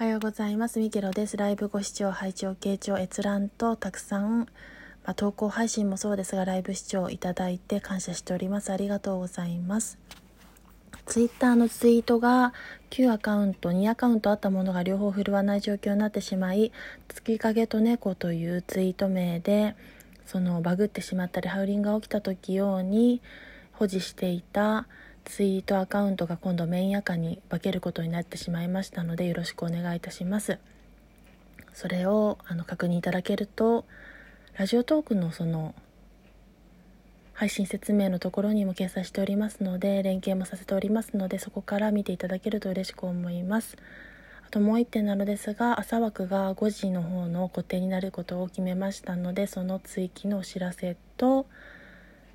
おはようございます。ミケロです。ライブご視聴、拝聴、傾聴、閲覧とたくさん、まあ、投稿配信もそうですが、ライブ視聴いただいて感謝しております。ありがとうございます。ツイッターのツイートが旧アカウント、2アカウントあったものが両方振るわない状況になってしまい、月影と猫というツイート名で、そのバグってしまったり、ハウリングが起きた時用に保持していたツイートアカウントが今度メインアカに化けることになってしまいましたのでよろしくお願いいたします。それをあの確認いただけるとラジオトークのその配信説明のところにも掲載しておりますので連携もさせておりますのでそこから見ていただけると嬉しく思います。あともう1点なのですが朝枠が5時の方の固定になることを決めましたのでその追記のお知らせと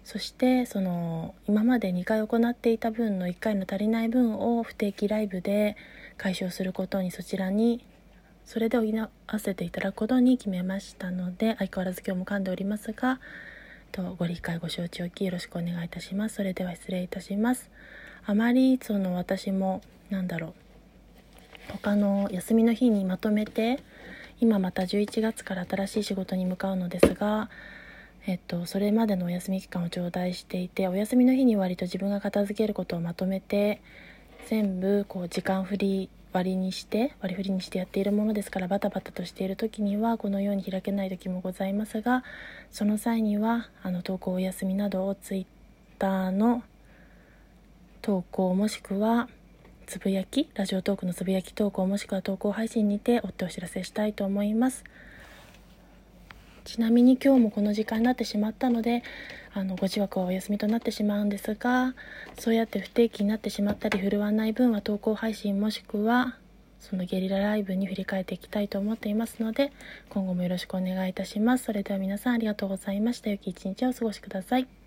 そしてその今まで2回行っていた分の1回の足りない分を不定期ライブで解消することにそちらにそれで補わせていただくことに決めましたので相変わらず今日も噛んでおりますがとご理解ご承知おきよろしくお願いいたします。それでは失礼いたします。あまりその私もなんだろう他の休みの日にまとめて今また11月から新しい仕事に向かうのですがえっと、それまでのお休み期間を頂戴していてお休みの日に割と自分が片付けることをまとめて全部こう時間振り割りにして割り振りにしてやっているものですからバタバタとしている時にはこのように開けない時もございますがその際にはあの投稿お休みなどを Twitter の投稿もしくはつぶやきラジオトークのつぶやき投稿もしくは投稿配信にて追ってお知らせしたいと思います。ちなみに今日もこの時間になってしまったのであのご自枠はお休みとなってしまうんですがそうやって不定期になってしまったり振るわない分は投稿配信もしくはそのゲリラライブに振り返っていきたいと思っていますので今後もよろしくお願いいたします。それでは皆さんありがとうございました。良き一日をお過ごしください。